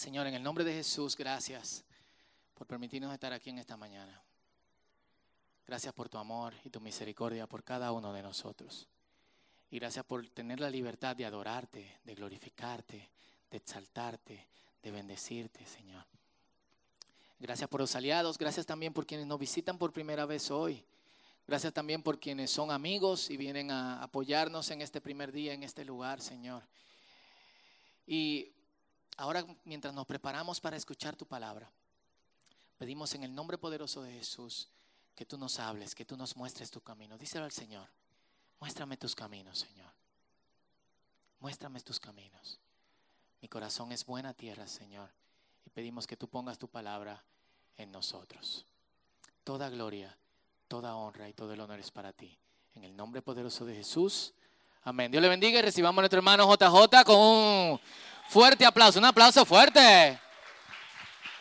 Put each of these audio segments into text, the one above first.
Señor, en el nombre de Jesús, gracias por permitirnos estar aquí en esta mañana. Gracias por tu amor y tu misericordia por cada uno de nosotros. Y gracias por tener la libertad de adorarte, de glorificarte, de exaltarte, de bendecirte, Señor. Gracias por los aliados, gracias también por quienes nos visitan por primera vez hoy. Gracias también por quienes son amigos y vienen a apoyarnos en este primer día, en este lugar, Señor. Y ahora, mientras nos preparamos para escuchar tu palabra, pedimos en el nombre poderoso de Jesús que tú nos hables, que tú nos muestres tu camino. Díselo al Señor. Muéstrame tus caminos, Señor. Muéstrame tus caminos. Mi corazón es buena tierra, Señor. Y pedimos que tú pongas tu palabra en nosotros. Toda gloria, toda honra y todo el honor es para ti. En el nombre poderoso de Jesús. Amén. Dios le bendiga y recibamos a nuestro hermano JJ con un fuerte aplauso. Un aplauso fuerte.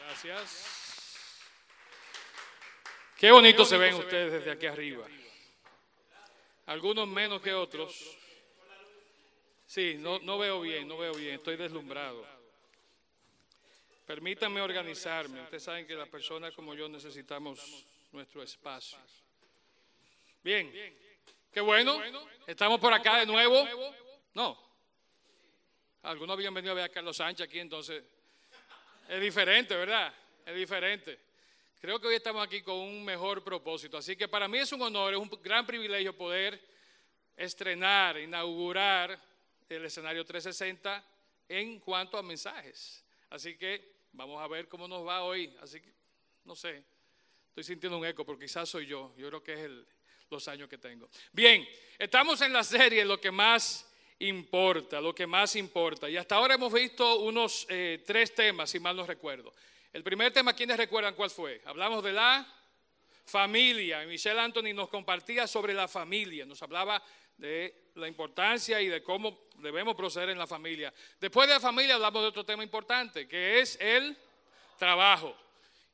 Gracias. Qué bonito se ven ustedes desde aquí arriba. Algunos menos que otros. Sí, no, no veo bien, no veo bien, estoy deslumbrado. Permítanme organizarme. Ustedes saben que las personas como yo necesitamos nuestro espacio. Bien, qué bueno. Estamos por acá de nuevo. No. Algunos habían venido a ver a Carlos Sánchez aquí, entonces es diferente, ¿verdad? Es diferente. Creo que hoy estamos aquí con un mejor propósito. Así que para mí es un honor, es un gran privilegio poder estrenar, inaugurar el escenario 360 en cuanto a mensajes. Así que vamos a ver cómo nos va hoy. Así que, no sé, estoy sintiendo un eco, porque quizás soy yo. Yo creo que es el, los años que tengo. Bien, estamos en la serie Lo que más importa, lo que más importa. Y hasta ahora hemos visto unos eh, tres temas, si mal no recuerdo. El primer tema, ¿quiénes recuerdan cuál fue? Hablamos de la familia. Michelle Anthony nos compartía sobre la familia, nos hablaba de la importancia y de cómo debemos proceder en la familia. Después de la familia hablamos de otro tema importante, que es el trabajo.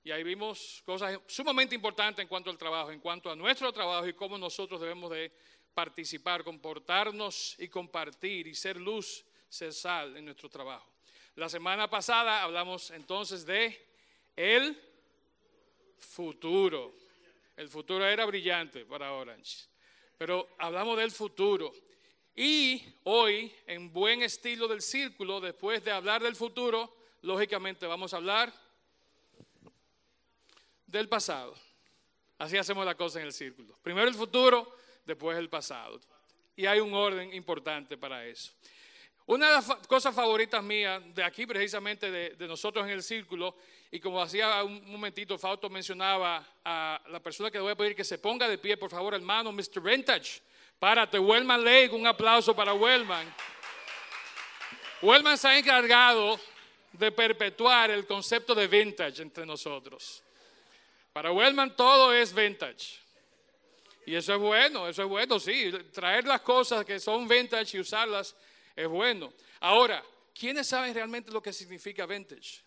Y ahí vimos cosas sumamente importantes en cuanto al trabajo, en cuanto a nuestro trabajo y cómo nosotros debemos de participar, comportarnos y compartir y ser luz, ser sal en nuestro trabajo. La semana pasada hablamos entonces de el futuro. El futuro era brillante para Orange, pero hablamos del futuro. Y hoy, en buen estilo del círculo, después de hablar del futuro, lógicamente vamos a hablar del pasado. Así hacemos la cosa en el círculo. Primero el futuro, después el pasado. Y hay un orden importante para eso. Una de las cosas favoritas mías de aquí, precisamente de, nosotros en el círculo, y como hacía un momentito, Fausto mencionaba a la persona que le voy a pedir que se ponga de pie, por favor, hermano, Mr. Vintage. Párate, Wellman Lake, un aplauso para Wellman. Wellman se ha encargado de perpetuar el concepto de vintage entre nosotros. Para Wellman todo es vintage. Y eso es bueno, eso es bueno, sí. Traer las cosas que son vintage y usarlas es bueno. Ahora, ¿quiénes saben realmente lo que significa vintage?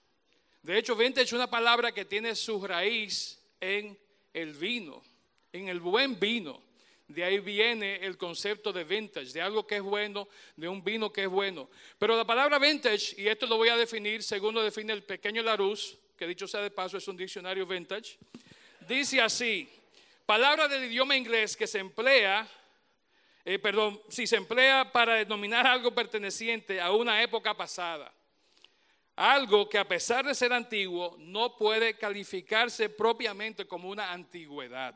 De hecho, vintage es una palabra que tiene su raíz en el vino, en el buen vino. De ahí viene el concepto de vintage, de algo que es bueno, de un vino que es bueno. Pero la palabra vintage, y esto lo voy a definir según lo define el pequeño Larousse, que dicho sea de paso es un diccionario vintage, dice así, palabra del idioma inglés que se emplea eh, perdón, si se emplea para denominar algo perteneciente a una época pasada. Algo que a pesar de ser antiguo no puede calificarse propiamente como una antigüedad.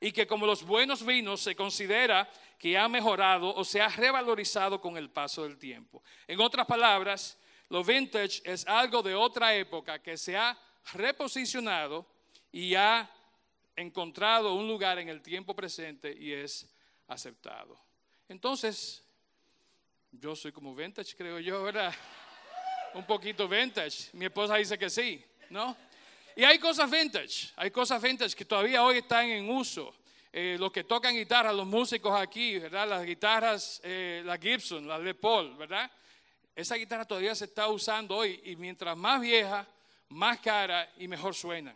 Y que como los buenos vinos se considera que ha mejorado o se ha revalorizado con el paso del tiempo. En otras palabras, lo vintage es algo de otra época que se ha reposicionado y ha encontrado un lugar en el tiempo presente y es aceptado. Entonces, yo soy como vintage, creo yo, ¿verdad? Un poquito vintage. Mi esposa dice que sí, ¿no? Y hay cosas vintage, hay cosas vintage que todavía hoy están en uso. Eh, los que tocan guitarra, los músicos aquí, ¿verdad? Las guitarras, eh, la Gibson, la Le Paul, ¿verdad? Esa guitarra todavía se está usando hoy y mientras más vieja, más cara y mejor suenan,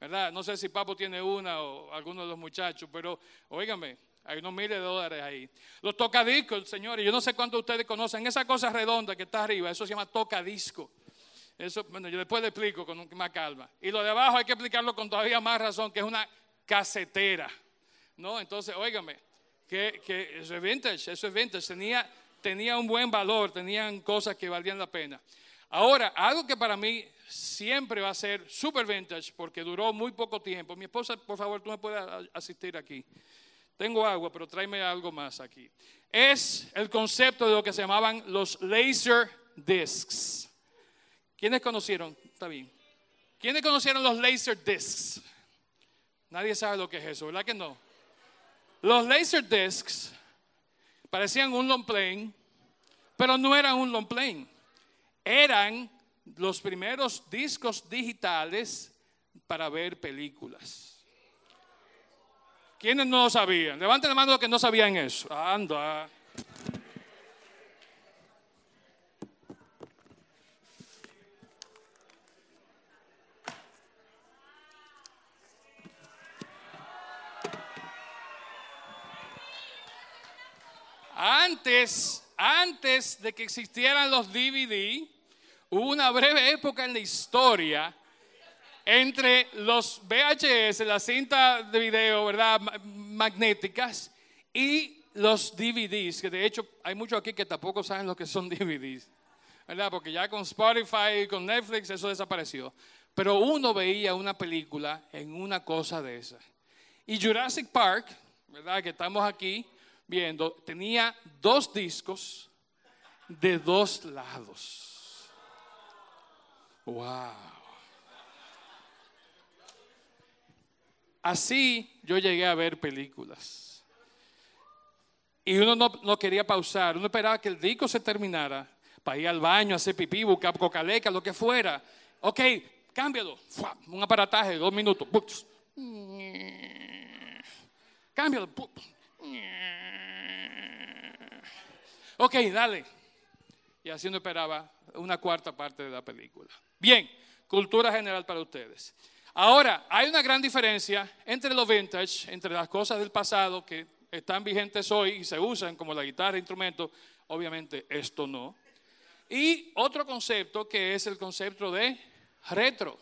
¿verdad? No sé si Papo tiene una o alguno de los muchachos, pero óigame, hay unos miles de dólares ahí. Los tocadiscos, señores, yo no sé cuántos de ustedes conocen esa cosa redonda que está arriba, eso se llama tocadisco. Eso, bueno, yo después le explico con más calma. Y lo de abajo hay que explicarlo con todavía más razón, que es una casetera. ¿No? Entonces, óigame, que, eso es vintage, eso es vintage. Tenía, tenía un buen valor, tenían cosas que valían la pena. Ahora, algo que para mí siempre va a ser super vintage porque duró muy poco tiempo. Mi esposa, por favor, tú me puedes asistir aquí. Tengo agua, pero tráeme algo más aquí. Es el concepto de lo que se llamaban los laser discs. ¿Quiénes conocieron? Está bien. ¿Quiénes conocieron los laser discs? Nadie sabe lo que es eso, ¿verdad que no? Los laser discs parecían un long plane, pero no eran un long plane. Eran los primeros discos digitales para ver películas. ¿Quiénes no lo sabían? Levanten la mano los que no sabían eso. Anda. Antes, antes de que existieran los DVD, hubo una breve época en la historia entre los VHS, la cinta de video, ¿verdad? Magnéticas y los DVDs, que de hecho hay muchos aquí que tampoco saben lo que son DVDs, ¿verdad? Porque ya con Spotify, con Netflix, eso desapareció. Pero uno veía una película en una cosa de esa. Y Jurassic Park, ¿verdad? Que estamos aquí viendo, tenía dos discos de dos lados. ¡Wow! Así yo llegué a ver películas. Y uno no, quería pausar, uno esperaba que el disco se terminara para ir al baño, hacer pipí, buscar cocaleca, lo que fuera. Ok, cámbialo. Un aparataje de dos minutos. Cámbialo. Ok, dale. Y así uno esperaba una cuarta parte de la película. Bien, cultura general para ustedes. Ahora, hay una gran diferencia entre lo vintage, entre las cosas del pasado que están vigentes hoy y se usan como la guitarra, instrumento, obviamente esto no. Y otro concepto que es el concepto de retro.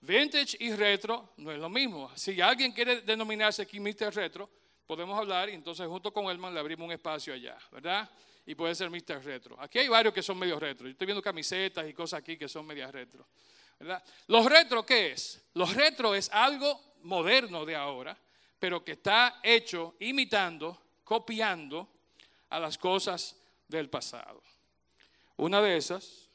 Vintage y retro no es lo mismo. Si alguien quiere denominarse aquí Mr. Retro, podemos hablar y entonces junto con Elman le abrimos un espacio allá, ¿verdad? Y puede ser Mr. Retro. Aquí hay varios que son medio retro. Yo estoy viendo camisetas y cosas aquí que son medias retro. Los retro, ¿qué es? Los retro es algo moderno de ahora, pero que está hecho imitando, copiando a las cosas del pasado. Una de esas,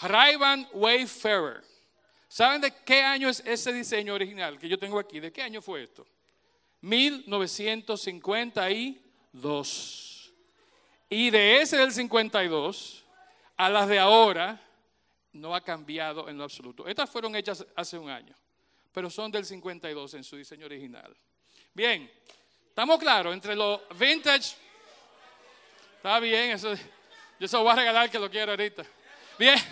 Ray-Ban Wayfarer. ¿Saben de qué año es ese diseño original que yo tengo aquí? ¿De qué año fue esto? 1952. Y de ese del 52 a las de ahora no ha cambiado en lo absoluto. Estas fueron hechas hace un año, pero son del 52 en su diseño original. Bien, ¿estamos claros? Entre los vintage, está bien, eso, yo se lo voy a regalar que lo quiero ahorita. Bien,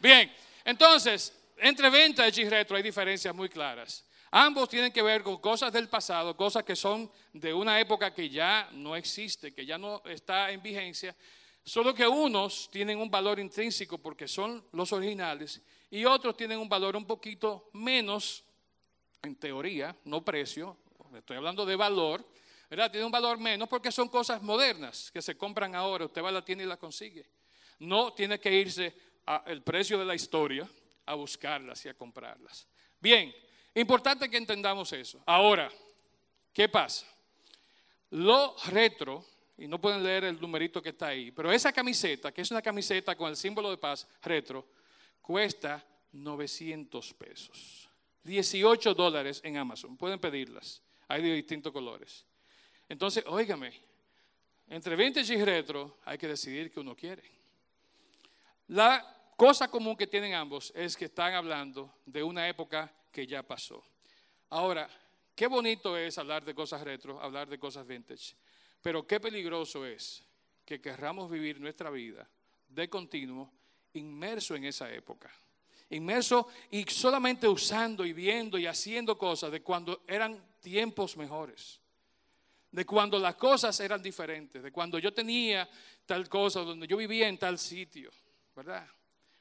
bien, entonces, entre vintage y retro hay diferencias muy claras. Ambos tienen que ver con cosas del pasado, cosas que son de una época que ya no existe, que ya no está en vigencia, solo que unos tienen un valor intrínseco porque son los originales y otros tienen un valor un poquito menos, en teoría, no precio, estoy hablando de valor, ¿verdad? Tiene un valor menos porque son cosas modernas que se compran ahora, usted va a la tienda y las consigue. No tiene que irse al precio de la historia a buscarlas y a comprarlas. Bien, Importante que entendamos eso. Ahora, ¿qué pasa? Lo retro, y no pueden leer el numerito que está ahí, pero esa camiseta, que es una camiseta con el símbolo de paz retro, cuesta 900 pesos. 18 dólares en Amazon. Pueden pedirlas. Hay de distintos colores. Entonces, óigame, entre vintage y retro hay que decidir qué uno quiere. La cosa común que tienen ambos es que están hablando de una época que ya pasó. Ahora, qué bonito es hablar de cosas retro, hablar de cosas vintage, pero qué peligroso es que querramos vivir nuestra vida de continuo inmerso en esa época. Inmerso y solamente usando y viendo y haciendo cosas de cuando eran tiempos mejores. de cuando las cosas eran diferentes, de cuando yo tenía tal cosa, donde yo vivía en tal sitio, ¿verdad?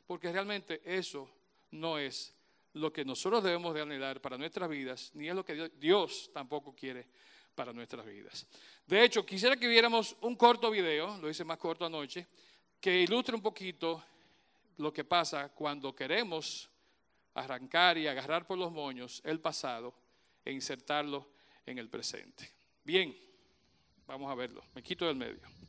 Porque realmente eso no es lo que nosotros debemos de anhelar para nuestras vidas, ni es lo que Dios tampoco quiere para nuestras vidas. De hecho, quisiera que viéramos un corto video, lo hice más corto anoche, que ilustre un poquito lo que pasa cuando queremos arrancar y agarrar por los moños el pasado e insertarlo en el presente. Bien, vamos a verlo. Me quito del medio.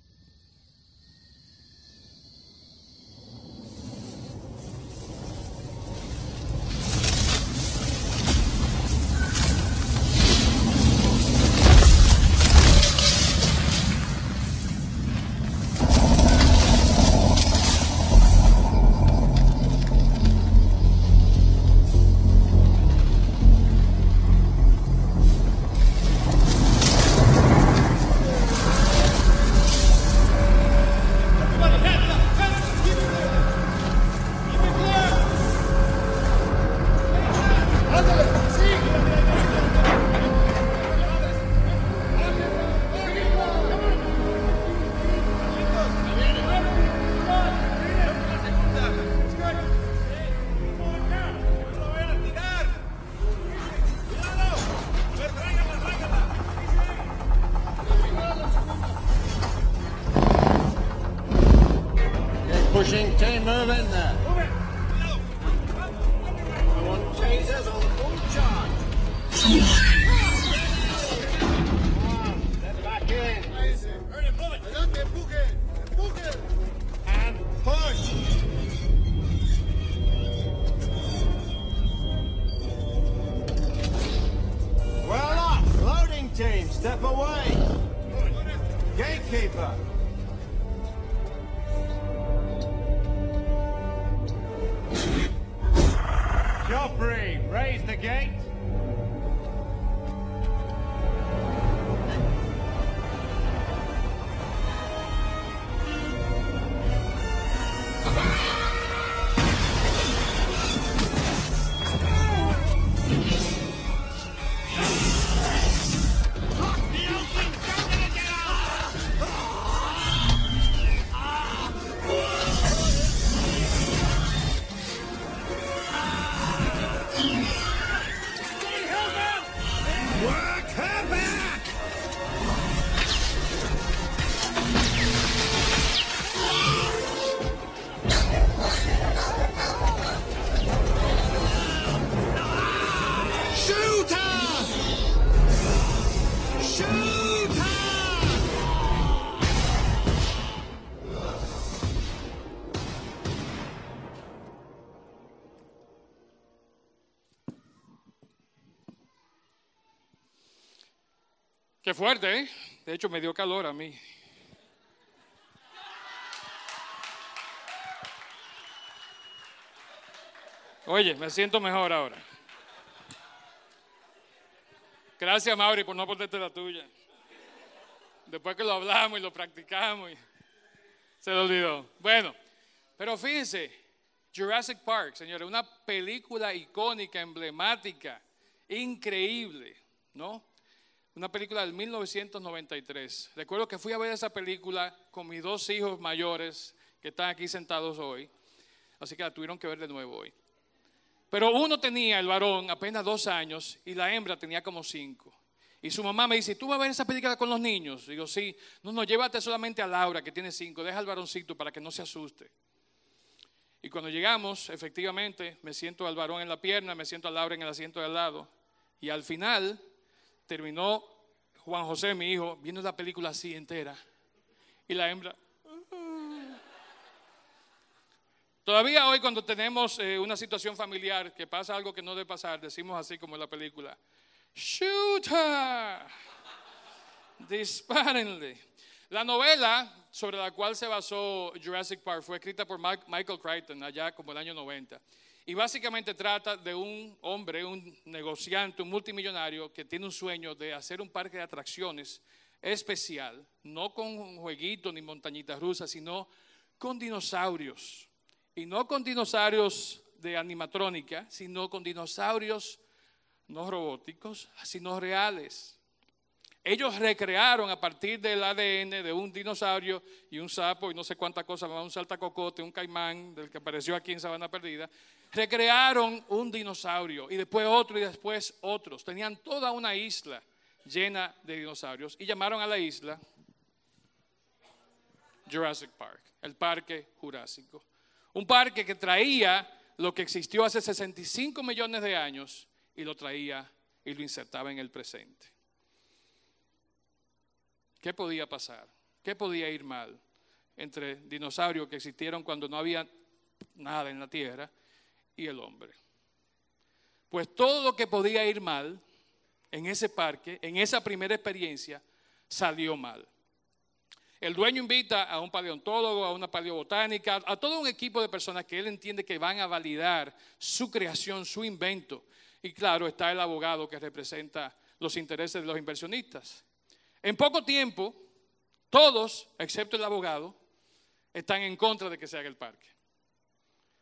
Team, step away. Gatekeeper. Fuerte, ¿eh? De hecho, me dio calor a mí. Oye, me siento mejor ahora. Gracias, Mauri, por no ponerte la tuya. Después que lo hablamos y lo practicamos, se lo olvidó. Bueno, pero fíjense, Jurassic Park, señores, una película icónica, emblemática, increíble, ¿no? Una película del 1993. Recuerdo que fui a ver esa película con mis dos hijos mayores que están aquí sentados hoy. Así que la tuvieron que ver de nuevo hoy. Pero uno tenía, el varón, apenas dos años y la hembra tenía como cinco. Y su mamá me dice, ¿tú vas a ver esa película con los niños? Digo, sí. No, no, llévate solamente a Laura, que tiene cinco. Deja al varoncito para que no se asuste. Y cuando llegamos, efectivamente, me siento al varón en la pierna, me siento a Laura en el asiento de al lado. Y al final terminó Juan José, mi hijo, viendo la película así entera. Y la hembra. Todavía hoy cuando tenemos eh, una situación familiar que pasa algo que no debe pasar, decimos así como en la película. Shoot her. Dispárenle. La novela sobre la cual se basó Jurassic Park fue escrita por Michael Crichton allá como el año 90. Y básicamente trata de un hombre, un negociante, un multimillonario que tiene un sueño de hacer un parque de atracciones especial, no con jueguitos ni montañitas rusas, sino con dinosaurios. Y no con dinosaurios de animatrónica, sino con dinosaurios no robóticos, sino reales. Ellos recrearon a partir del ADN de un dinosaurio y un sapo y no sé cuántas cosas, un saltacocote, un caimán del que apareció aquí en Sabana Perdida. Recrearon un dinosaurio y después otro y después otros. Tenían toda una isla llena de dinosaurios y llamaron a la isla Jurassic Park, el Parque Jurásico. Un parque que traía lo que existió hace 65 millones de años y lo traía y lo insertaba en el presente. ¿Qué podía pasar? ¿Qué podía ir mal entre dinosaurios que existieron cuando no había nada en la Tierra y el hombre? Pues todo lo que podía ir mal en ese parque, en esa primera experiencia, salió mal. El dueño invita a un paleontólogo, a una paleobotánica, a todo un equipo de personas que él entiende que van a validar su creación, su invento. Y claro, está el abogado que representa los intereses de los inversionistas. En poco tiempo, todos, excepto el abogado, están en contra de que se haga el parque.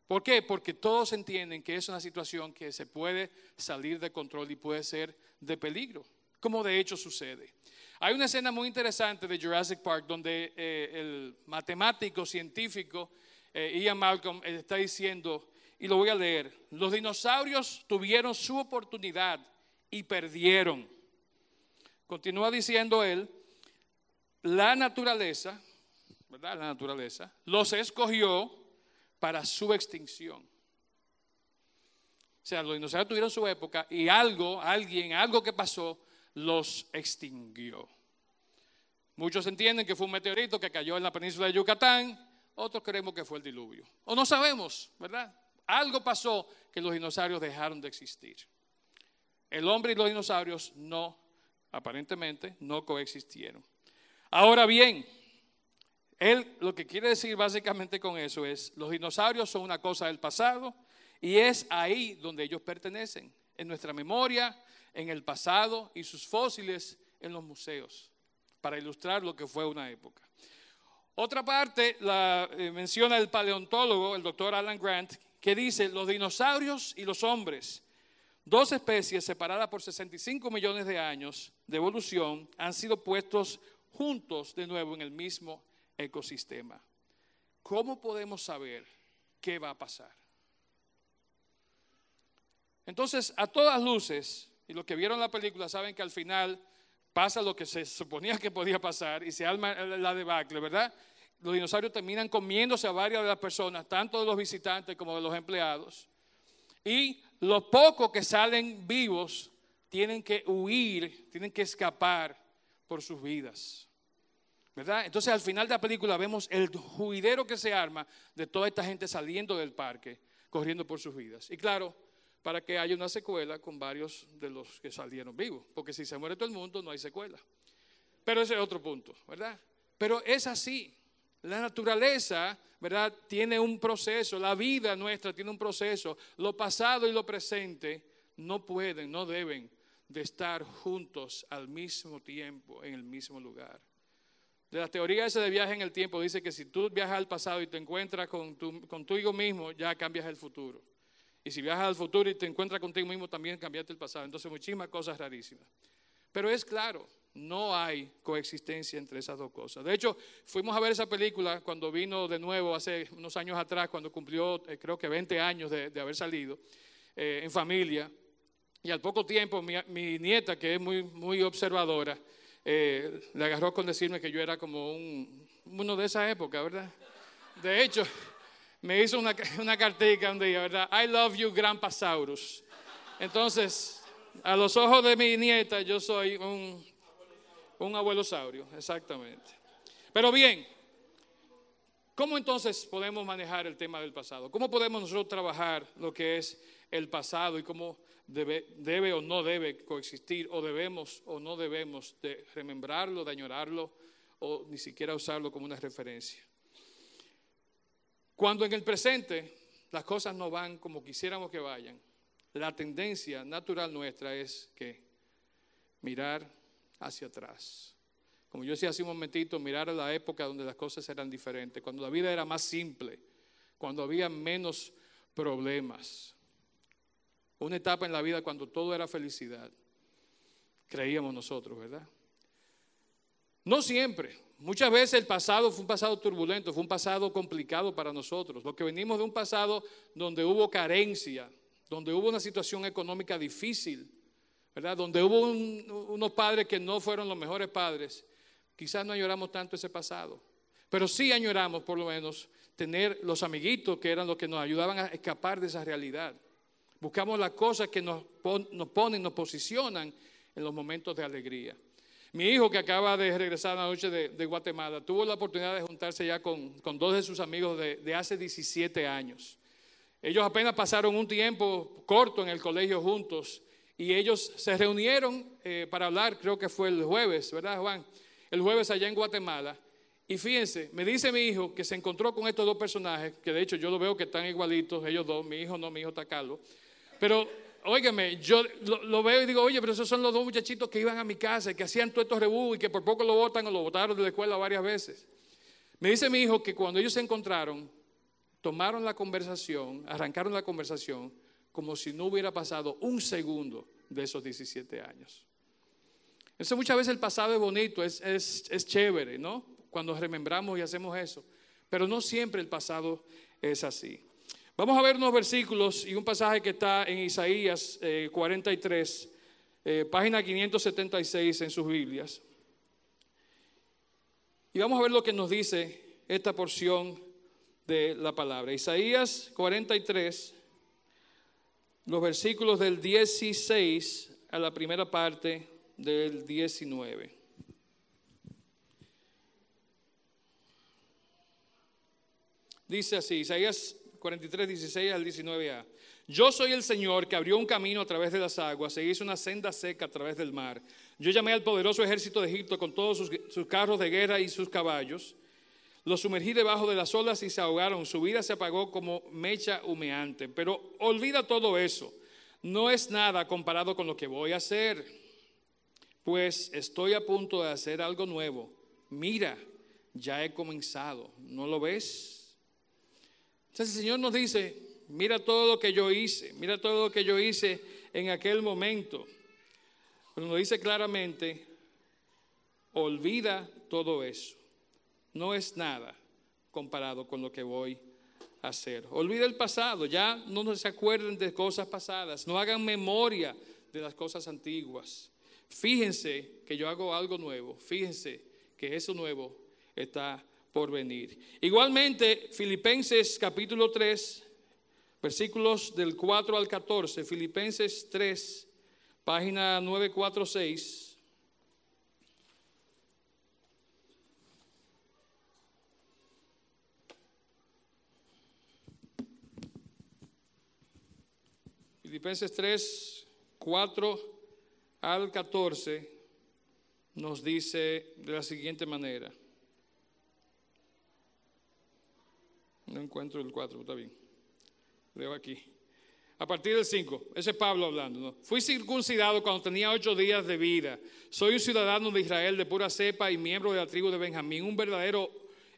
¿Por qué? Porque todos entienden que es una situación que se puede salir de control y puede ser de peligro, como de hecho sucede. Hay una escena muy interesante de Jurassic Park donde eh, el matemático científico eh, Ian Malcolm está diciendo, y lo voy a leer, los dinosaurios tuvieron su oportunidad y perdieron. Continúa diciendo él, la naturaleza, ¿verdad? La naturaleza los escogió para su extinción. O sea, los dinosaurios tuvieron su época y algo, alguien, algo que pasó, los extinguió. Muchos entienden que fue un meteorito que cayó en la península de Yucatán, otros creemos que fue el diluvio. O no sabemos, ¿verdad? Algo pasó que los dinosaurios dejaron de existir. El hombre y los dinosaurios no aparentemente no coexistieron. Ahora bien, él lo que quiere decir básicamente con eso es, los dinosaurios son una cosa del pasado y es ahí donde ellos pertenecen, en nuestra memoria, en el pasado y sus fósiles en los museos, para ilustrar lo que fue una época. Otra parte la eh, menciona el paleontólogo, el doctor Alan Grant, que dice, los dinosaurios y los hombres Dos especies separadas por 65 millones de años de evolución han sido puestos juntos de nuevo en el mismo ecosistema. ¿Cómo podemos saber qué va a pasar? Entonces, a todas luces, y los que vieron la película saben que al final pasa lo que se suponía que podía pasar y se arma la debacle, ¿verdad? Los dinosaurios terminan comiéndose a varias de las personas, tanto de los visitantes como de los empleados. Y los pocos que salen vivos tienen que huir, tienen que escapar por sus vidas. ¿Verdad? Entonces al final de la película vemos el juidero que se arma de toda esta gente saliendo del parque, corriendo por sus vidas. Y claro, para que haya una secuela con varios de los que salieron vivos, porque si se muere todo el mundo no hay secuela. Pero ese es otro punto, ¿verdad? Pero es así. La naturaleza, ¿verdad? Tiene un proceso, la vida nuestra tiene un proceso. Lo pasado y lo presente no pueden, no deben de estar juntos al mismo tiempo, en el mismo lugar. De la teoría esa de viaje en el tiempo dice que si tú viajas al pasado y te encuentras con tu, contigo mismo, ya cambias el futuro. Y si viajas al futuro y te encuentras contigo mismo, también cambiaste el pasado. Entonces, muchísimas cosas rarísimas. Pero es claro, no hay coexistencia entre esas dos cosas. De hecho, fuimos a ver esa película cuando vino de nuevo hace unos años atrás, cuando cumplió eh, creo que 20 años de, haber salido eh, en familia. Y al poco tiempo mi, nieta, que es muy, muy observadora, eh, le agarró con decirme que yo era como un, uno de esa época, ¿verdad? De hecho, me hizo una, una cartica un día, ¿verdad? I love you, Grandpasaurus. Entonces, a los ojos de mi nieta, yo soy un un abuelo saurio, exactamente. Pero bien, ¿cómo entonces podemos manejar el tema del pasado? ¿Cómo podemos nosotros trabajar lo que es el pasado y cómo debe, debe o no debe coexistir o debemos o no debemos de remembrarlo, de añorarlo o ni siquiera usarlo como una referencia? Cuando en el presente las cosas no van como quisiéramos que vayan, la tendencia natural nuestra es que mirar hacia atrás. Como yo decía hace un momentito, mirar a la época donde las cosas eran diferentes, cuando la vida era más simple, cuando había menos problemas. Una etapa en la vida cuando todo era felicidad, creíamos nosotros, ¿verdad? No siempre. Muchas veces el pasado fue un pasado turbulento, fue un pasado complicado para nosotros. Lo que venimos de un pasado donde hubo carencia, donde hubo una situación económica difícil, ¿verdad? Donde hubo unos padres que no fueron los mejores padres. Quizás no añoramos tanto ese pasado, pero sí añoramos por lo menos tener los amiguitos que eran los que nos ayudaban a escapar de esa realidad. Buscamos las cosas que nos, nos ponen, nos posicionan en los momentos de alegría. Mi hijo que acaba de regresar la noche de, Guatemala tuvo la oportunidad de juntarse ya con, dos de sus amigos de, hace 17 años. Ellos apenas pasaron un tiempo corto en el colegio juntos y ellos se reunieron eh, para hablar, creo que fue el jueves, ¿verdad Juan? El jueves allá en Guatemala. Y fíjense, me dice mi hijo que se encontró con estos dos personajes, que de hecho yo lo veo que están igualitos, ellos dos, mi hijo no, mi hijo está Carlos. Pero óigame, yo lo, veo y digo, oye, pero esos son los dos muchachitos que iban a mi casa y que hacían todos estos rebú y que por poco lo votan o lo votaron de la escuela varias veces. Me dice mi hijo que cuando ellos se encontraron, tomaron la conversación, arrancaron la conversación como si no hubiera pasado un segundo de esos 17 años. Eso muchas veces el pasado es bonito, es, es, es chévere, ¿no? Cuando remembramos y hacemos eso. Pero no siempre el pasado es así. Vamos a ver unos versículos y un pasaje que está en Isaías 43, eh, eh, página 576 en sus Biblias. Y vamos a ver lo que nos dice esta porción de la palabra. Isaías 43, los versículos del 16 a la primera parte del 19. Dice así, Isaías 43, 16 al 19a. Yo soy el Señor que abrió un camino a través de las aguas e hizo una senda seca a través del mar. Yo llamé al poderoso ejército de Egipto con todos sus, sus carros de guerra y sus caballos. Los sumergí debajo de las olas y se ahogaron. Su vida se apagó como mecha humeante. Pero olvida todo eso. No es nada comparado con lo que voy a hacer. Pues estoy a punto de hacer algo nuevo. Mira, ya he comenzado. ¿No lo ves? Entonces el Señor nos dice, mira todo lo que yo hice, mira todo lo que yo hice en aquel momento. Pero nos dice claramente, olvida todo eso. No es nada comparado con lo que voy a hacer. Olvida el pasado, ya no se acuerden de cosas pasadas, no hagan memoria de las cosas antiguas. Fíjense que yo hago algo nuevo, fíjense que eso nuevo está por venir. Igualmente, Filipenses capítulo 3, versículos del 4 al 14, Filipenses 3, página 946. Filipenses 3, 4 al 14 nos dice de la siguiente manera. No encuentro el 4, está bien. Leo aquí. A partir del 5, ese es Pablo hablando. Fui circuncidado cuando tenía ocho días de vida. Soy un ciudadano de Israel de pura cepa y miembro de la tribu de Benjamín, un verdadero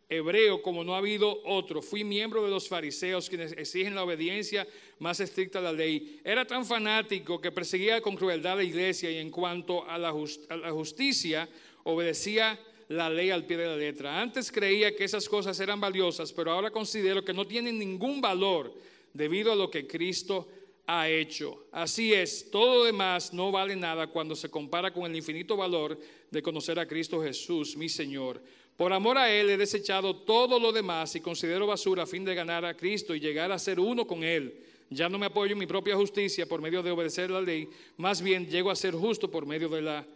hebreo como no ha habido otro. Fui miembro de los fariseos quienes exigen la obediencia más estricta a la ley. Era tan fanático que perseguía con crueldad la iglesia y en cuanto a la, a la justicia obedecía la ley al pie de la letra. Antes creía que esas cosas eran valiosas, pero ahora considero que no tienen ningún valor debido a lo que Cristo ha hecho. Así es, todo lo demás no vale nada cuando se compara con el infinito valor de conocer a Cristo Jesús, mi Señor. Por amor a Él he desechado todo lo demás y considero basura a fin de ganar a Cristo y llegar a ser uno con Él. Ya no me apoyo en mi propia justicia por medio de obedecer la ley, más bien llego a ser justo por medio de la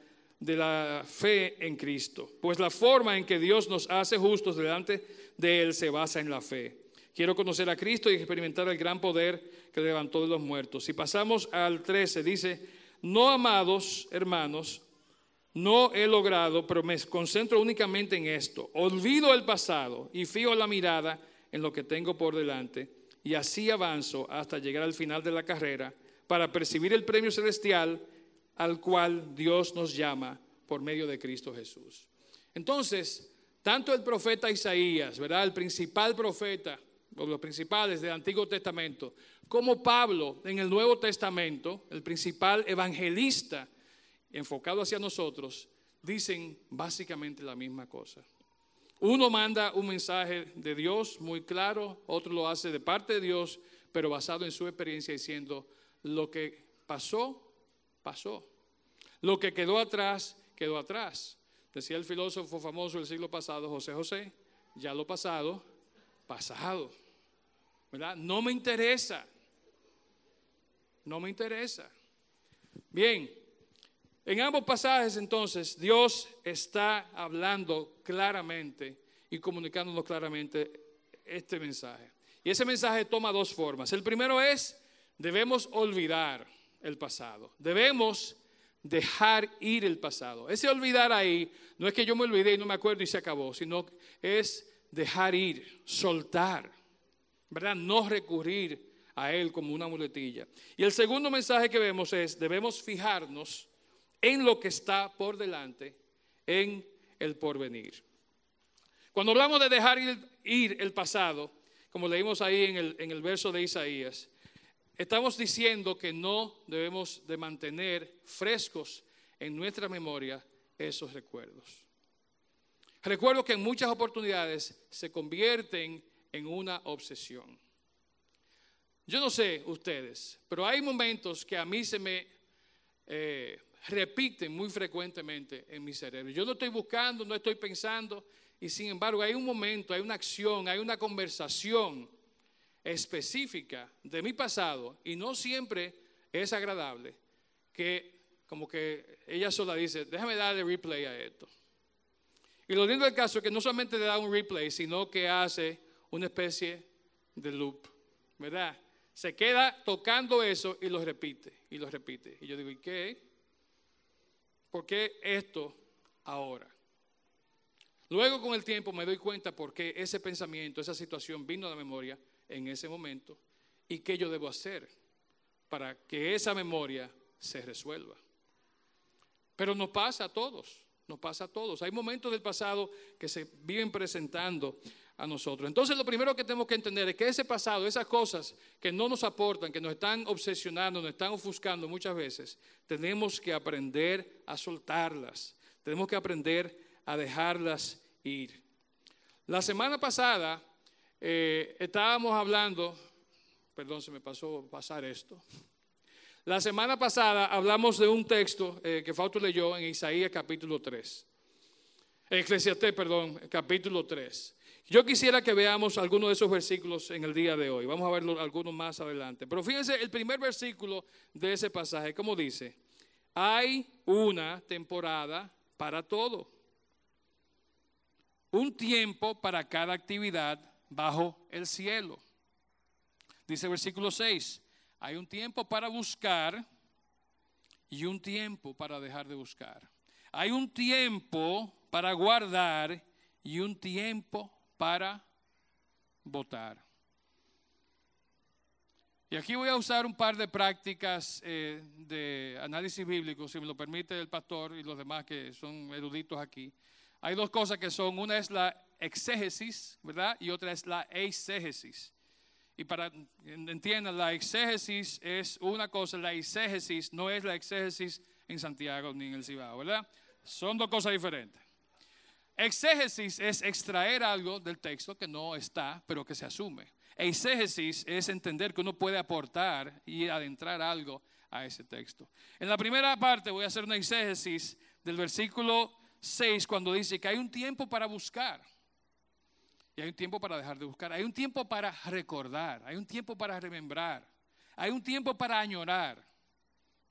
de la fe en Cristo, pues la forma en que Dios nos hace justos delante de Él se basa en la fe. Quiero conocer a Cristo y experimentar el gran poder que levantó de los muertos. Si pasamos al 13, dice, no amados hermanos, no he logrado, pero me concentro únicamente en esto. Olvido el pasado y fijo la mirada en lo que tengo por delante y así avanzo hasta llegar al final de la carrera para percibir el premio celestial al cual Dios nos llama por medio de Cristo Jesús. Entonces, tanto el profeta Isaías, ¿verdad? El principal profeta, o los principales del Antiguo Testamento, como Pablo en el Nuevo Testamento, el principal evangelista enfocado hacia nosotros, dicen básicamente la misma cosa. Uno manda un mensaje de Dios muy claro, otro lo hace de parte de Dios, pero basado en su experiencia diciendo, lo que pasó, pasó. Lo que quedó atrás, quedó atrás. Decía el filósofo famoso del siglo pasado, José José, ya lo pasado, pasado. ¿Verdad? No me interesa. No me interesa. Bien, en ambos pasajes entonces Dios está hablando claramente y comunicándonos claramente este mensaje. Y ese mensaje toma dos formas. El primero es, debemos olvidar el pasado. Debemos dejar ir el pasado. Ese olvidar ahí no es que yo me olvidé y no me acuerdo y se acabó, sino es dejar ir, soltar, ¿verdad? No recurrir a él como una muletilla. Y el segundo mensaje que vemos es, debemos fijarnos en lo que está por delante, en el porvenir. Cuando hablamos de dejar ir, el pasado, como leímos ahí en el, en el verso de Isaías, estamos diciendo que no debemos de mantener frescos en nuestra memoria esos recuerdos. Recuerdo que en muchas oportunidades se convierten en una obsesión. Yo no sé ustedes, pero hay momentos que a mí se me eh, repiten muy frecuentemente en mi cerebro. Yo no estoy buscando, no estoy pensando, y sin embargo hay un momento, hay una acción, hay una conversación específica de mi pasado, y no siempre es agradable, que como que ella sola dice, déjame darle replay a esto. Y lo lindo del caso es que no solamente le da un replay, sino que hace una especie de loop, ¿verdad? Se queda tocando eso y lo repite, y lo repite. Y yo digo, ¿y qué? ¿Por qué esto ahora? Luego con el tiempo me doy cuenta por qué ese pensamiento, esa situación vino a la memoria en ese momento y qué yo debo hacer para que esa memoria se resuelva. Pero nos pasa a todos, nos pasa a todos. Hay momentos del pasado que se viven presentando a nosotros. Entonces lo primero que tenemos que entender es que ese pasado, esas cosas que no nos aportan, que nos están obsesionando, nos están ofuscando muchas veces, tenemos que aprender a soltarlas, tenemos que aprender a dejarlas ir. La semana pasada eh, estábamos hablando, perdón, se me pasó pasar esto. La semana pasada hablamos de un texto eh, que Fausto leyó en Isaías capítulo 3. Eclesiastés, perdón, capítulo 3. Yo quisiera que veamos algunos de esos versículos en el día de hoy. Vamos a verlo algunos más adelante. Pero fíjense el primer versículo de ese pasaje, ¿cómo dice? Hay una temporada para todo. Un tiempo para cada actividad bajo el cielo. Dice el versículo 6, hay un tiempo para buscar y un tiempo para dejar de buscar. Hay un tiempo para guardar y un tiempo para votar. Y aquí voy a usar un par de prácticas eh, de análisis bíblico, si me lo permite el pastor y los demás que son eruditos aquí. Hay dos cosas que son, una es la exégesis, ¿verdad? Y otra es la eisegesis. Y para entiendan, la exégesis es una cosa, la exégesis no es la exégesis en Santiago ni en el Cibao, ¿verdad? Son dos cosas diferentes. Exégesis es extraer algo del texto que no está, pero que se asume. Exégesis es entender que uno puede aportar y adentrar algo a ese texto. En la primera parte voy a hacer una exégesis del versículo 6 cuando dice que hay un tiempo para buscar y hay un tiempo para dejar de buscar. Hay un tiempo para recordar, hay un tiempo para remembrar, hay un tiempo para añorar.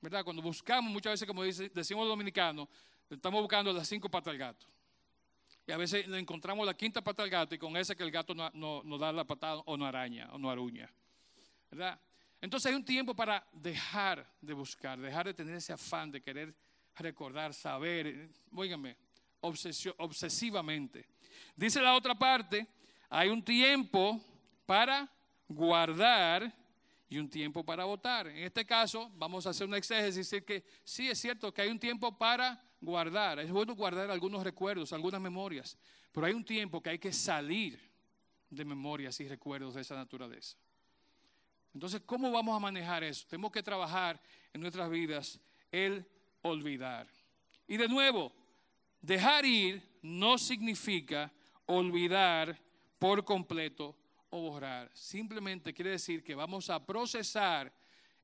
¿Verdad? Cuando buscamos, muchas veces, como decimos los dominicanos, estamos buscando las cinco patas del gato. Y a veces encontramos la quinta pata al gato y con esa que el gato no, no, da la patada o no araña o no aruña. ¿Verdad? Entonces hay un tiempo para dejar de buscar, dejar de tener ese afán de querer recordar, saber, óigame, obsesivamente. Dice la otra parte, hay un tiempo para guardar y un tiempo para votar. En este caso, vamos a hacer una exégesis, decir que sí es cierto que hay un tiempo para guardar. Es bueno guardar algunos recuerdos, algunas memorias, pero hay un tiempo que hay que salir de memorias y recuerdos de esa naturaleza. Entonces, ¿cómo vamos a manejar eso? Tenemos que trabajar en nuestras vidas el olvidar. Y de nuevo, Dejar ir no significa olvidar por completo o borrar. Simplemente quiere decir que vamos a procesar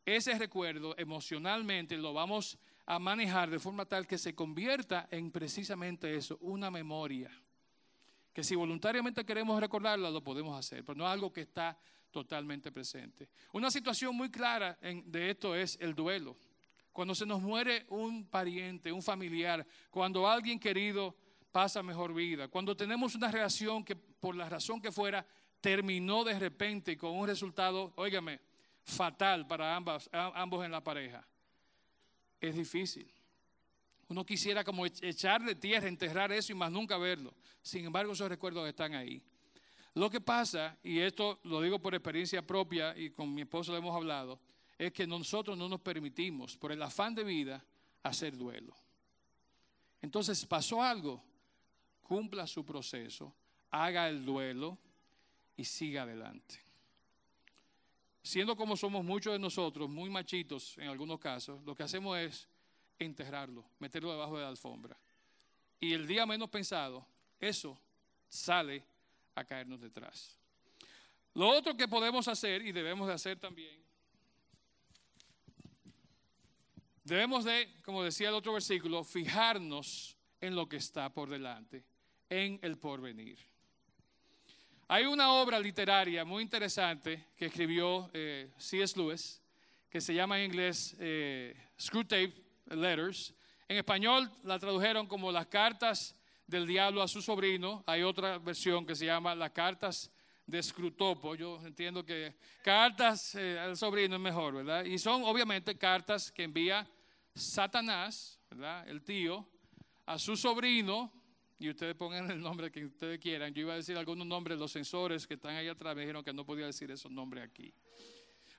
ese recuerdo emocionalmente, lo vamos a manejar de forma tal que se convierta en precisamente eso, una memoria. Que si voluntariamente queremos recordarla, lo podemos hacer, pero no es algo que está totalmente presente. Una situación muy clara de esto es el duelo. Cuando se nos muere un pariente, un familiar, cuando alguien querido pasa mejor vida, cuando tenemos una relación que por la razón que fuera terminó de repente con un resultado, óigame, fatal para ambas, ambos en la pareja. Es difícil. Uno quisiera como echarle tierra, enterrar eso y más nunca verlo. Sin embargo, esos recuerdos están ahí. Lo que pasa, y esto lo digo por experiencia propia y con mi esposo lo hemos hablado, es que nosotros no nos permitimos, por el afán de vida, hacer duelo. Entonces pasó algo, cumpla su proceso, haga el duelo y siga adelante. Siendo como somos muchos de nosotros, muy machitos en algunos casos, lo que hacemos es enterrarlo, meterlo debajo de la alfombra. Y el día menos pensado, eso sale a caernos detrás. Lo otro que podemos hacer y debemos de hacer también, debemos de, como decía el otro versículo, fijarnos en lo que está por delante, en el porvenir. Hay una obra literaria muy interesante que escribió eh, C.S. Lewis, que se llama en inglés eh, Screwtape Letters. En español la tradujeron como las cartas del diablo a su sobrino. Hay otra versión que se llama las cartas de Scrutopo. Yo entiendo que cartas eh, al sobrino es mejor, ¿verdad? Y son obviamente cartas que envía Satanás, ¿verdad? El tío, a su sobrino, y ustedes pongan el nombre que ustedes quieran. Yo iba a decir algunos nombres, los sensores que están ahí atrás me dijeron que no podía decir esos nombres aquí.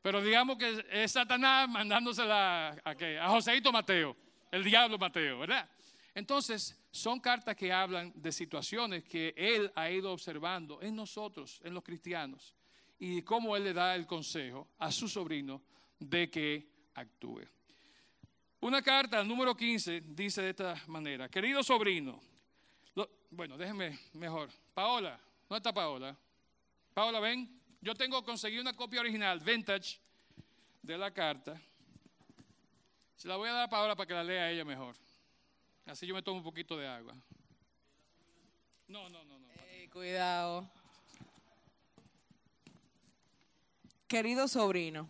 Pero digamos que es Satanás mandándosela a, a, a Joséito Mateo, el diablo Mateo, ¿verdad? Entonces, son cartas que hablan de situaciones que él ha ido observando en nosotros, en los cristianos, y cómo él le da el consejo a su sobrino de que actúe. Una carta, el número 15, dice de esta manera, querido sobrino, bueno, déjenme mejor, Paola, ¿dónde está Paola? Paola, ven, yo tengo conseguí una copia original, vintage, de la carta. Se la voy a dar a Paola para que la lea ella mejor. Así yo me tomo un poquito de agua. No, no, no, no. cuidado. Querido sobrino,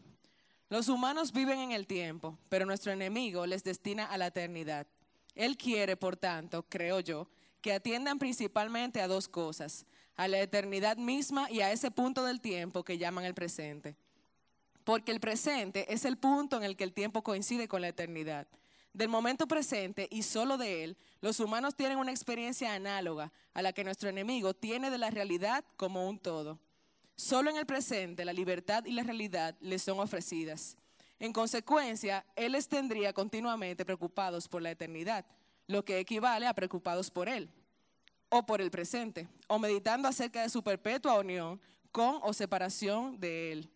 los humanos viven en el tiempo, pero nuestro enemigo les destina a la eternidad. Él quiere, por tanto, creo yo, que atiendan principalmente a dos cosas, a la eternidad misma y a ese punto del tiempo que llaman el presente. Porque el presente es el punto en el que el tiempo coincide con la eternidad del momento presente y solo de él, los humanos tienen una experiencia análoga a la que nuestro enemigo tiene de la realidad como un todo. Solo en el presente la libertad y la realidad les son ofrecidas. En consecuencia, él les tendría continuamente preocupados por la eternidad, lo que equivale a preocupados por él, o por el presente, o meditando acerca de su perpetua unión con o separación de él.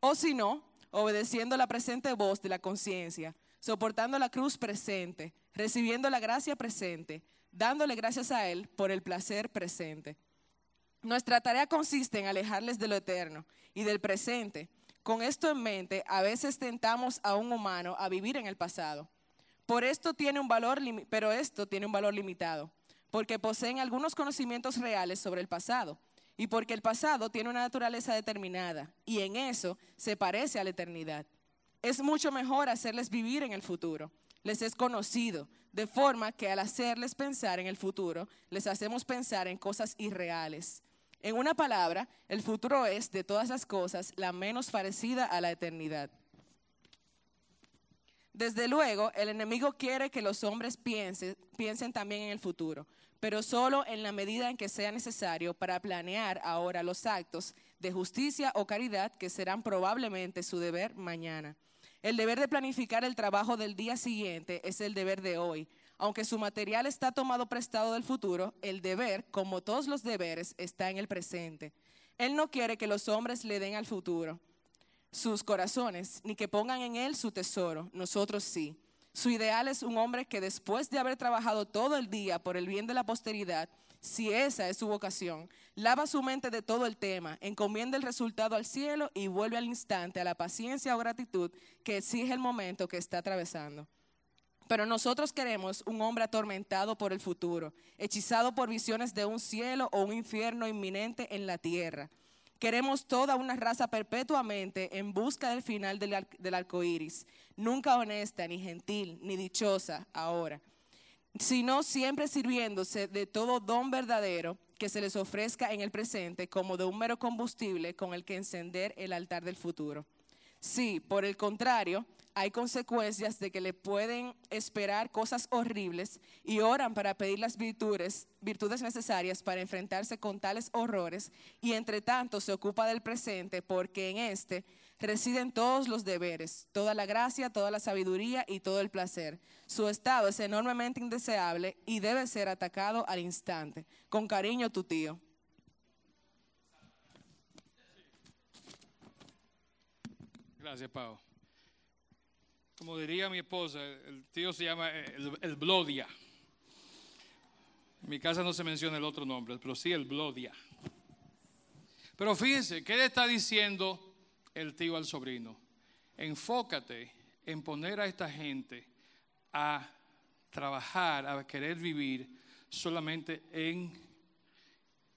O si no, obedeciendo la presente voz de la conciencia, soportando la cruz presente, recibiendo la gracia presente, dándole gracias a Él por el placer presente. Nuestra tarea consiste en alejarles de lo eterno y del presente. Con esto en mente, a veces tentamos a un humano a vivir en el pasado. Por esto tiene un valor, pero esto tiene un valor limitado, porque poseen algunos conocimientos reales sobre el pasado y porque el pasado tiene una naturaleza determinada y en eso se parece a la eternidad es mucho mejor hacerles vivir en el futuro. Les es conocido, de forma que al hacerles pensar en el futuro, les hacemos pensar en cosas irreales. En una palabra, el futuro es, de todas las cosas, la menos parecida a la eternidad. Desde luego, el enemigo quiere que los hombres piensen, también en el futuro, pero solo en la medida en que sea necesario para planear ahora los actos de justicia o caridad que serán probablemente su deber mañana. El deber de planificar el trabajo del día siguiente es el deber de hoy. Aunque su material está tomado prestado del futuro, el deber, como todos los deberes, está en el presente. Él no quiere que los hombres le den al futuro sus corazones, ni que pongan en él su tesoro. Nosotros sí. Su ideal es un hombre que después de haber trabajado todo el día por el bien de la posteridad, si esa es su vocación, lava su mente de todo el tema, encomienda el resultado al cielo y vuelve al instante a la paciencia o gratitud que exige el momento que está atravesando. Pero nosotros queremos un hombre atormentado por el futuro, hechizado por visiones de un cielo o un infierno inminente en la tierra. Queremos toda una raza perpetuamente en busca del final del, del arco iris, nunca honesta, ni gentil, ni dichosa ahora, sino siempre sirviéndose de todo don verdadero que se les ofrezca en el presente como de un mero combustible con el que encender el altar del futuro. Si, por el contrario, hay consecuencias de que le pueden esperar cosas horribles y oran para pedir las virtudes, virtudes necesarias para enfrentarse con tales horrores y entre tanto se ocupa del presente porque en este residen todos los deberes, toda la gracia, toda la sabiduría y todo el placer. Su estado es enormemente indeseable y debe ser atacado al instante. Con cariño, tu tío. Gracias, Pau. Como diría mi esposa, el tío se llama el, el Blodia. En mi casa no se menciona el otro nombre, pero sí el Blodia. Pero fíjense, ¿qué le está diciendo el tío al sobrino? Enfócate en poner a esta gente a trabajar, a querer vivir solamente en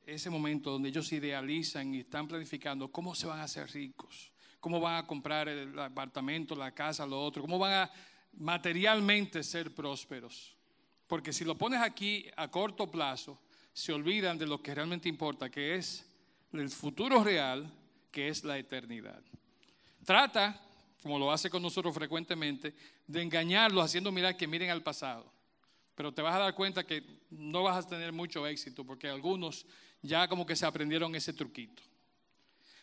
ese momento donde ellos idealizan y están planificando cómo se van a hacer ricos, cómo van a comprar el apartamento, la casa, lo otro, cómo van a materialmente ser prósperos. Porque si lo pones aquí a corto plazo, se olvidan de lo que realmente importa, que es el futuro real, que es la eternidad. Trata, como lo hace con nosotros frecuentemente, de engañarlos haciendo mirar que miren al pasado. Pero te vas a dar cuenta que no vas a tener mucho éxito porque algunos ya como que se aprendieron ese truquito.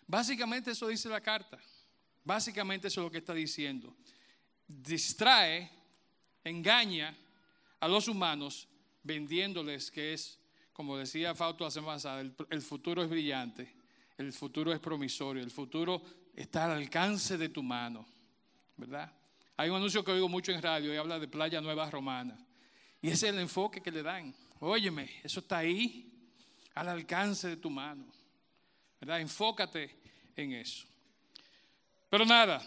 Básicamente eso dice la carta. Básicamente eso es lo que está diciendo. Distrae, engaña a los humanos vendiéndoles que es, como decía Fausto semana pasada, el, el futuro es brillante, el futuro es promisorio, el futuro está al alcance de tu mano, ¿verdad? Hay un anuncio que oigo mucho en radio y habla de Playa Nueva Romana. Y ese es el enfoque que le dan. Óyeme, eso está ahí, al alcance de tu mano. ¿Verdad? Enfócate en eso. Pero nada,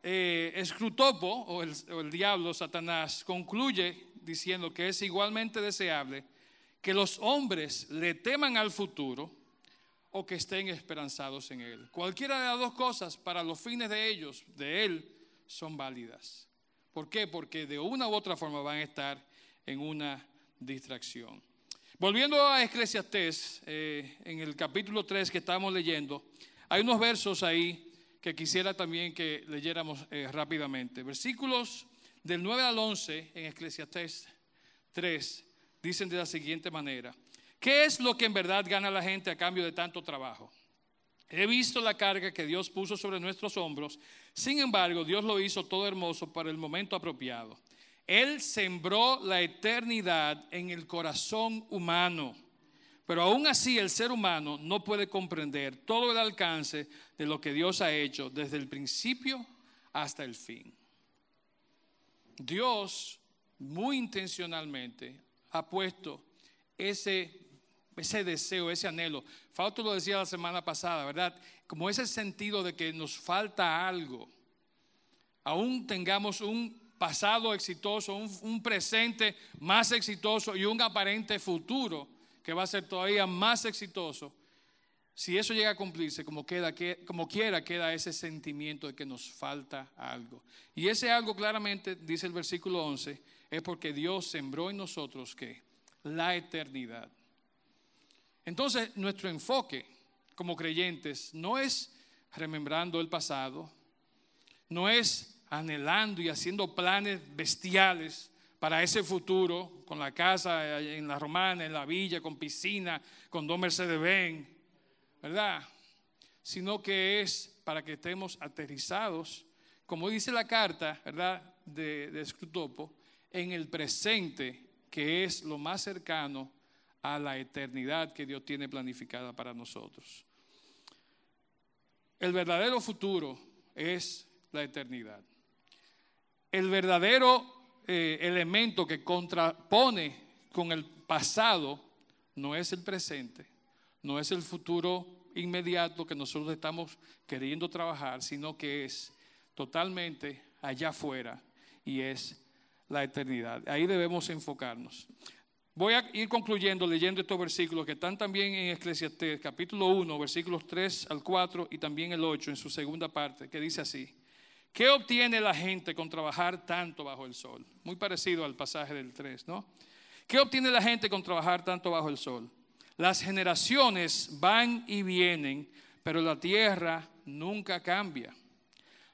eh, Escrutopo, o el, diablo, Satanás, concluye diciendo que es igualmente deseable que los hombres le teman al futuro o que estén esperanzados en él. Cualquiera de las dos cosas, para los fines de ellos, de él, son válidas. ¿Por qué? Porque de una u otra forma van a estar en una distracción. Volviendo a Eclesiastés, eh, en el capítulo 3 que estamos leyendo, hay unos versos ahí que quisiera también que leyéramos eh, rápidamente. Versículos del 9 al 11 en Eclesiastés 3 dicen de la siguiente manera. ¿Qué es lo que en verdad gana la gente a cambio de tanto trabajo? He visto la carga que Dios puso sobre nuestros hombros, sin embargo Dios lo hizo todo hermoso para el momento apropiado. Él sembró la eternidad en el corazón humano, pero aún así el ser humano no puede comprender todo el alcance de lo que Dios ha hecho desde el principio hasta el fin. Dios muy intencionalmente ha puesto ese, ese deseo, ese anhelo. Fausto lo decía la semana pasada, ¿verdad? Como ese sentido de que nos falta algo. Aún tengamos un pasado exitoso, un, un, presente más exitoso y un aparente futuro que va a ser todavía más exitoso. Si eso llega a cumplirse, como, queda, que, como quiera, queda ese sentimiento de que nos falta algo. Y ese algo claramente, dice el versículo 11, es porque Dios sembró en nosotros que la eternidad. Entonces, nuestro enfoque como creyentes no es remembrando el pasado, no es anhelando y haciendo planes bestiales para ese futuro, con la casa en la romana, en la villa, con piscina, con dos Mercedes-Benz, ¿verdad? Sino que es para que estemos aterrizados, como dice la carta, ¿verdad? De, de en el presente, que es lo más cercano a la eternidad que Dios tiene planificada para nosotros. El verdadero futuro es la eternidad. El verdadero eh, elemento que contrapone con el pasado no es el presente, no es el futuro inmediato que nosotros estamos queriendo trabajar, sino que es totalmente allá afuera y es la eternidad. Ahí debemos enfocarnos. Voy a ir concluyendo leyendo estos versículos que están también en Eclesiastés, capítulo 1, versículos 3 al 4 y también el 8 en su segunda parte, que dice así. ¿Qué obtiene la gente con trabajar tanto bajo el sol? Muy parecido al pasaje del 3, ¿no? ¿Qué obtiene la gente con trabajar tanto bajo el sol? Las generaciones van y vienen, pero la tierra nunca cambia.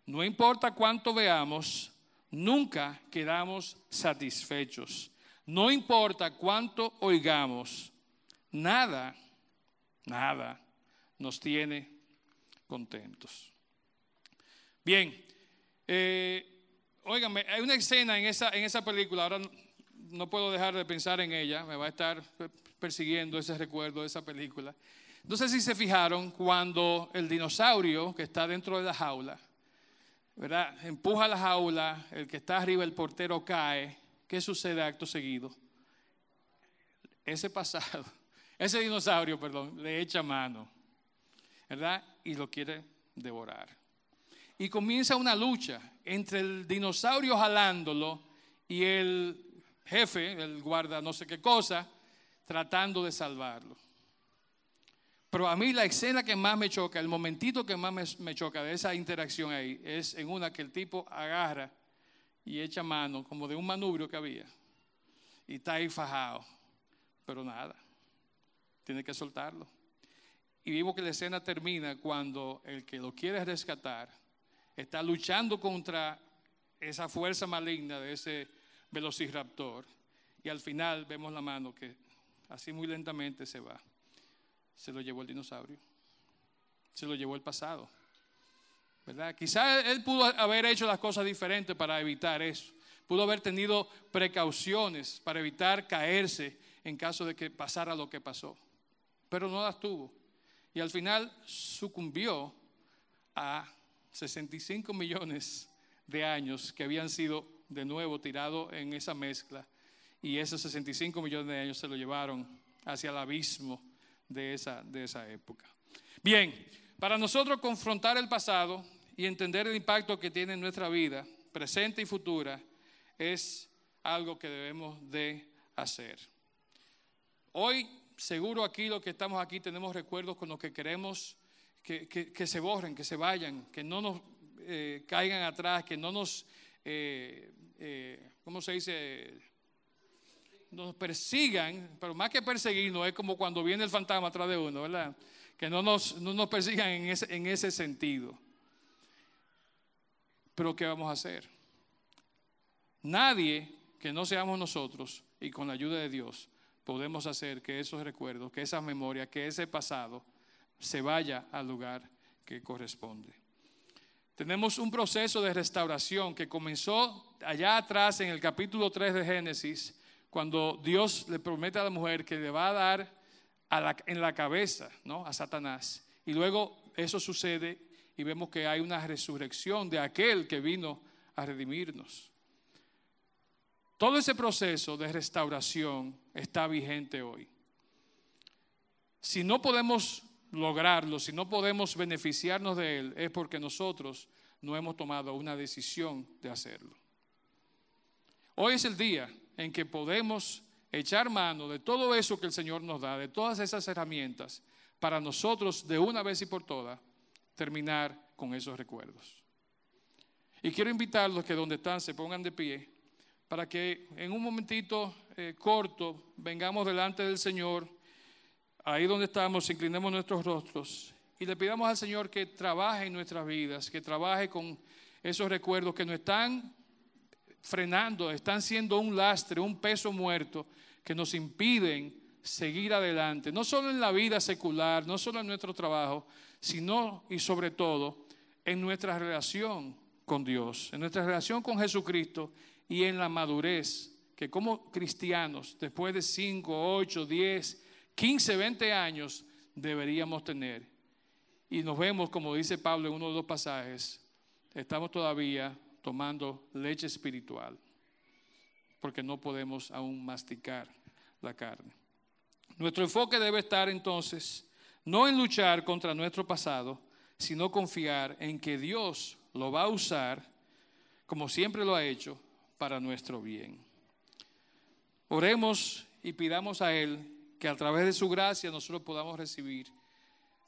No importa cuánto veamos, nunca quedamos satisfechos. No importa cuánto oigamos, nada, nada nos tiene contentos. Bien, eh, hay una escena en esa, en esa película, ahora no puedo dejar de pensar en ella, me va a estar persiguiendo ese recuerdo de esa película. No sé si se fijaron cuando el dinosaurio que está dentro de la jaula, ¿verdad? Empuja la jaula, el que está arriba, el portero cae. ¿Qué sucede acto seguido? Ese pasado, ese dinosaurio, perdón, le echa mano, ¿verdad? Y lo quiere devorar. Y comienza una lucha entre el dinosaurio jalándolo y el jefe, el guarda no sé qué cosa, tratando de salvarlo. Pero a mí la escena que más me choca, el momentito que más me, choca de esa interacción ahí, es en una que el tipo agarra y echa mano, como de un manubrio que había, y está ahí fajado, pero nada, tiene que soltarlo. Y vimos que la escena termina cuando el que lo quiere rescatar está luchando contra esa fuerza maligna de ese velociraptor, y al final vemos la mano que así muy lentamente se va. Se lo llevó el dinosaurio. Se lo llevó el pasado. ¿Verdad? Quizá él pudo haber hecho las cosas diferentes para evitar eso. Pudo haber tenido precauciones para evitar caerse en caso de que pasara lo que pasó. Pero no las tuvo. Y al final sucumbió a 65 millones de años que habían sido de nuevo tirados en esa mezcla. Y esos 65 millones de años se lo llevaron hacia el abismo de esa, de esa época. Bien, para nosotros confrontar el pasado y entender el impacto que tiene en nuestra vida, presente y futura, es algo que debemos de hacer. Hoy, seguro aquí, los que estamos aquí, tenemos recuerdos con los que queremos que, se borren, que se vayan, que no nos eh, caigan atrás, que no nos, eh, eh, ¿cómo se dice? nos persigan, pero más que perseguirnos, es como cuando viene el fantasma atrás de uno, ¿verdad? Que no nos, no nos persigan en ese, en ese sentido. Pero ¿qué vamos a hacer? Nadie que no seamos nosotros y con la ayuda de Dios podemos hacer que esos recuerdos, que esas memorias, que ese pasado se vaya al lugar que corresponde. Tenemos un proceso de restauración que comenzó allá atrás en el capítulo 3 de Génesis cuando Dios le promete a la mujer que le va a dar en la cabeza ¿no? a Satanás. Y luego eso sucede y vemos que hay una resurrección de aquel que vino a redimirnos. Todo ese proceso de restauración está vigente hoy. Si no podemos lograrlo, si no podemos beneficiarnos de él, es porque nosotros no hemos tomado una decisión de hacerlo. Hoy es el día en que podemos echar mano de todo eso que el Señor nos da, de todas esas herramientas, para nosotros de una vez y por todas terminar con esos recuerdos. Y quiero invitarlos que donde están se pongan de pie para que en un momentito eh, corto vengamos delante del Señor, ahí donde estamos, inclinemos nuestros rostros y le pidamos al Señor que trabaje en nuestras vidas, que trabaje con esos recuerdos que nos están frenando, están siendo un lastre, un peso muerto que nos impiden seguir adelante, no solo en la vida secular, no solo en nuestro trabajo, sino y sobre todo en nuestra relación con Dios, en nuestra relación con Jesucristo y en la madurez que como cristianos, después de 5, 8, 10, 15, 20 años, deberíamos tener. Y nos vemos, como dice Pablo en uno de los pasajes, estamos todavía tomando leche espiritual. porque no podemos aún masticar la carne. Nuestro enfoque debe estar entonces no en luchar contra nuestro pasado, sino confiar en que Dios lo va a usar, como siempre lo ha hecho, para nuestro bien. Oremos y pidamos a Él que a través de su gracia nosotros podamos recibir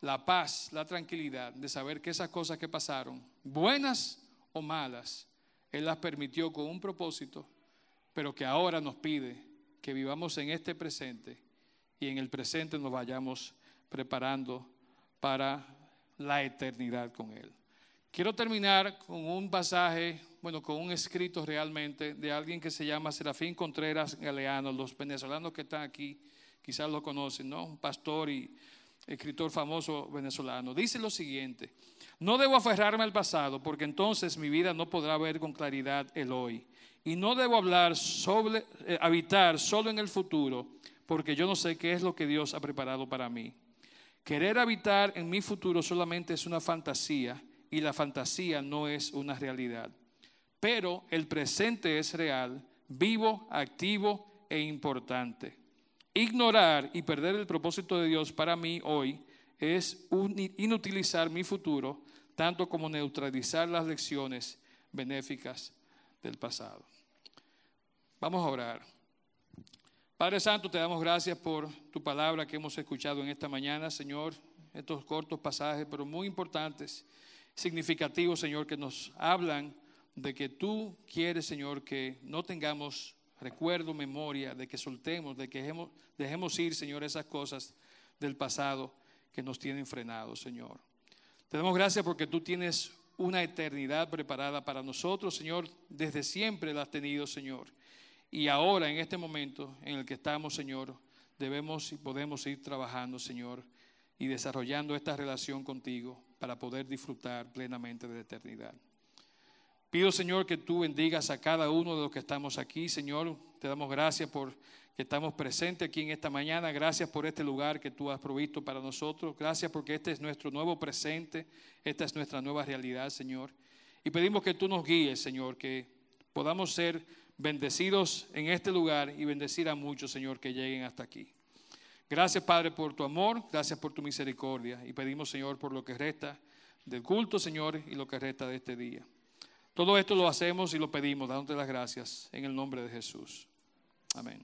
la paz, la tranquilidad de saber que esas cosas que pasaron, buenas o malas, Él las permitió con un propósito, pero que ahora nos pide que vivamos en este presente y en el presente nos vayamos preparando para la eternidad con Él. Quiero terminar con un pasaje, bueno, con un escrito realmente de alguien que se llama Serafín Contreras Galeano. Los venezolanos que están aquí quizás lo conocen, ¿no? Un pastor y escritor famoso venezolano. Dice lo siguiente, no debo aferrarme al pasado porque entonces mi vida no podrá ver con claridad el hoy. Y no debo hablar sobre, eh, habitar solo en el futuro porque yo no sé qué es lo que Dios ha preparado para mí. Querer habitar en mi futuro solamente es una fantasía y la fantasía no es una realidad. Pero el presente es real, vivo, activo e importante. Ignorar y perder el propósito de Dios para mí hoy es inutilizar mi futuro, tanto como neutralizar las lecciones benéficas del pasado. Vamos a orar. Padre Santo, te damos gracias por tu palabra que hemos escuchado en esta mañana, Señor, estos cortos pasajes, pero muy importantes, significativos, Señor, que nos hablan de que tú quieres, Señor, que no tengamos recuerdo, memoria, de que soltemos, de que dejemos, ir, Señor, esas cosas del pasado que nos tienen frenados, Señor. Te damos gracias porque tú tienes una eternidad preparada para nosotros, Señor, desde siempre la has tenido, Señor. Y ahora, en este momento en el que estamos, Señor, debemos y podemos ir trabajando, Señor, y desarrollando esta relación contigo para poder disfrutar plenamente de la eternidad. Pido, Señor, que tú bendigas a cada uno de los que estamos aquí, Señor. Te damos gracias por que estamos presentes aquí en esta mañana. Gracias por este lugar que tú has provisto para nosotros. Gracias porque este es nuestro nuevo presente. Esta es nuestra nueva realidad, Señor. Y pedimos que tú nos guíes, Señor, que podamos ser bendecidos en este lugar y bendecir a muchos, Señor, que lleguen hasta aquí. Gracias, Padre, por tu amor, gracias por tu misericordia y pedimos, Señor, por lo que resta del culto, Señor, y lo que resta de este día. Todo esto lo hacemos y lo pedimos, dándote las gracias en el nombre de Jesús. Amén.